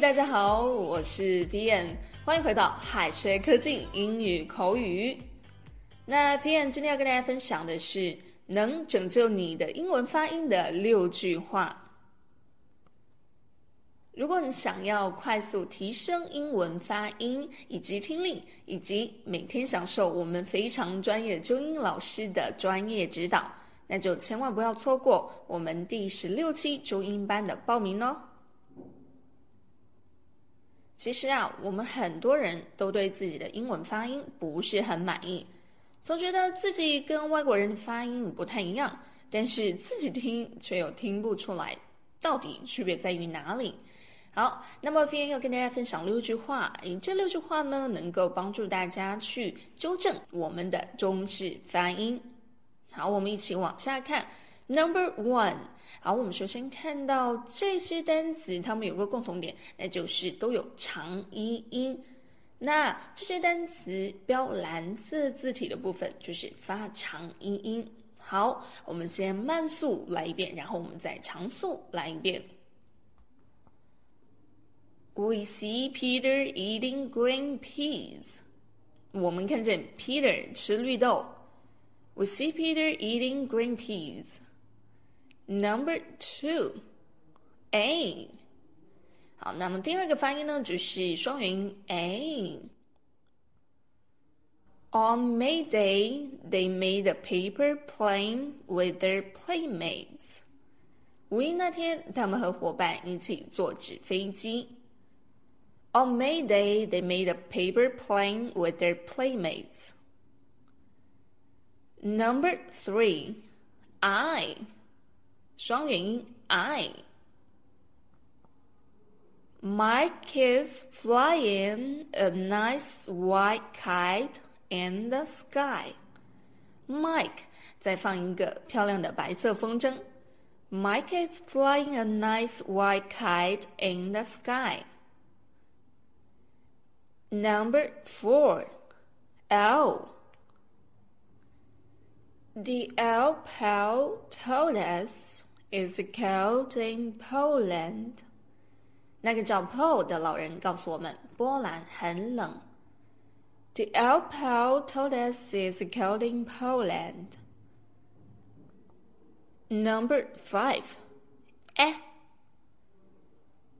大家好，我是 Vian，欢迎回到海学科技英语口语。那 Vian 今天要跟大家分享的是能拯救你的英文发音的六句话。如果你想要快速提升英文发音以及听力，以及每天享受我们非常专业中英老师的专业指导，那就千万不要错过我们第十六期中英班的报名哦。其实啊，我们很多人都对自己的英文发音不是很满意，总觉得自己跟外国人的发音不太一样，但是自己听却又听不出来，到底区别在于哪里？好，那么今天要跟大家分享六句话，这六句话呢，能够帮助大家去纠正我们的中式发音。好，我们一起往下看。Number one，好，我们首先看到这些单词，它们有个共同点，那就是都有长一音。那这些单词标蓝色字体的部分，就是发长一音。好，我们先慢速来一遍，然后我们再长速来一遍。We see Peter eating green peas。我们看见 Peter 吃绿豆。We see Peter eating green peas. Number two, a。好，那么第二个发音呢，就是双元音 a。On May Day, they made a paper plane with their playmates. 五一那天，他们和伙伴一起坐纸飞机。on May Day, they made a paper plane with their playmates. Number three, I. 双元音 I. Mike is flying a nice white kite in the sky. Mike 在放一个漂亮的白色风筝。Mike is flying a nice white kite in the sky. Number four, L. The L pal told us it's cold in Poland. 那个叫 Paul 的老人告诉我们，波兰很冷。The L pal told us it's cold in Poland. Number five, eh.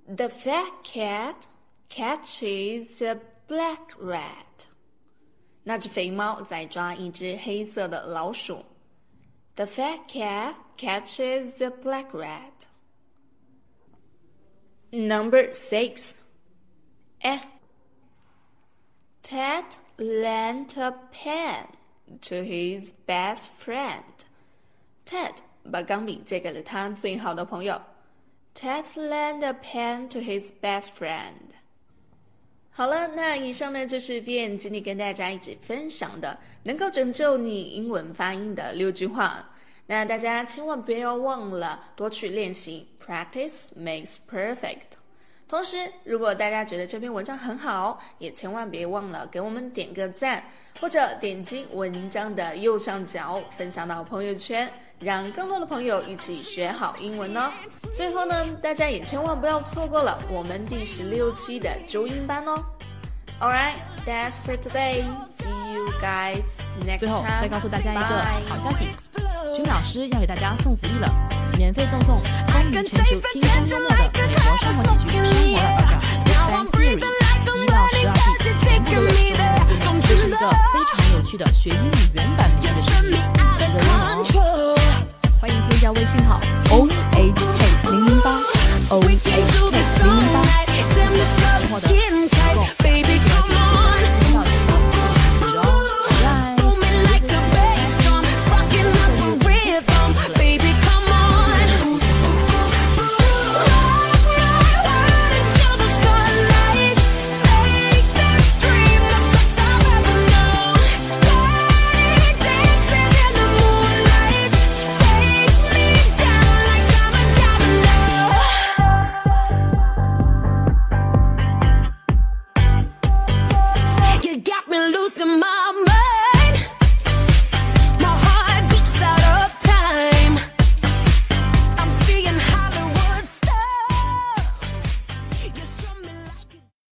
The fat cat catches a Black rat，那只肥猫在抓一只黑色的老鼠。 The fat cat catches the black rat. Number six. Eh. Ted lent a pen to his best friend. Ted 把钢笔借给了他最好的朋友。Ted lent a pen to his best friend. 好了，那以上呢就是 v n 今天跟大家一起分享的能够拯救你英文发音的六句话。那大家千万不要忘了多去练习，practice makes perfect。同时，如果大家觉得这篇文章很好，也千万别忘了给我们点个赞，或者点击文章的右上角分享到朋友圈。让更多的朋友一起学好英文哦！最后呢，大家也千万不要错过了我们第十六期的周英班哦。All right, that's for today. See you guys next time. 最后再告诉大家一个好消息，君老师要给大家送福利了，免费赠送风靡全球轻松幽默的美国生活喜剧《生活大爆炸》Bang Theory 一到十二季，全部都有中文字幕，这是一个非常有趣的学英语原。Came through the sunlight, damn the sun is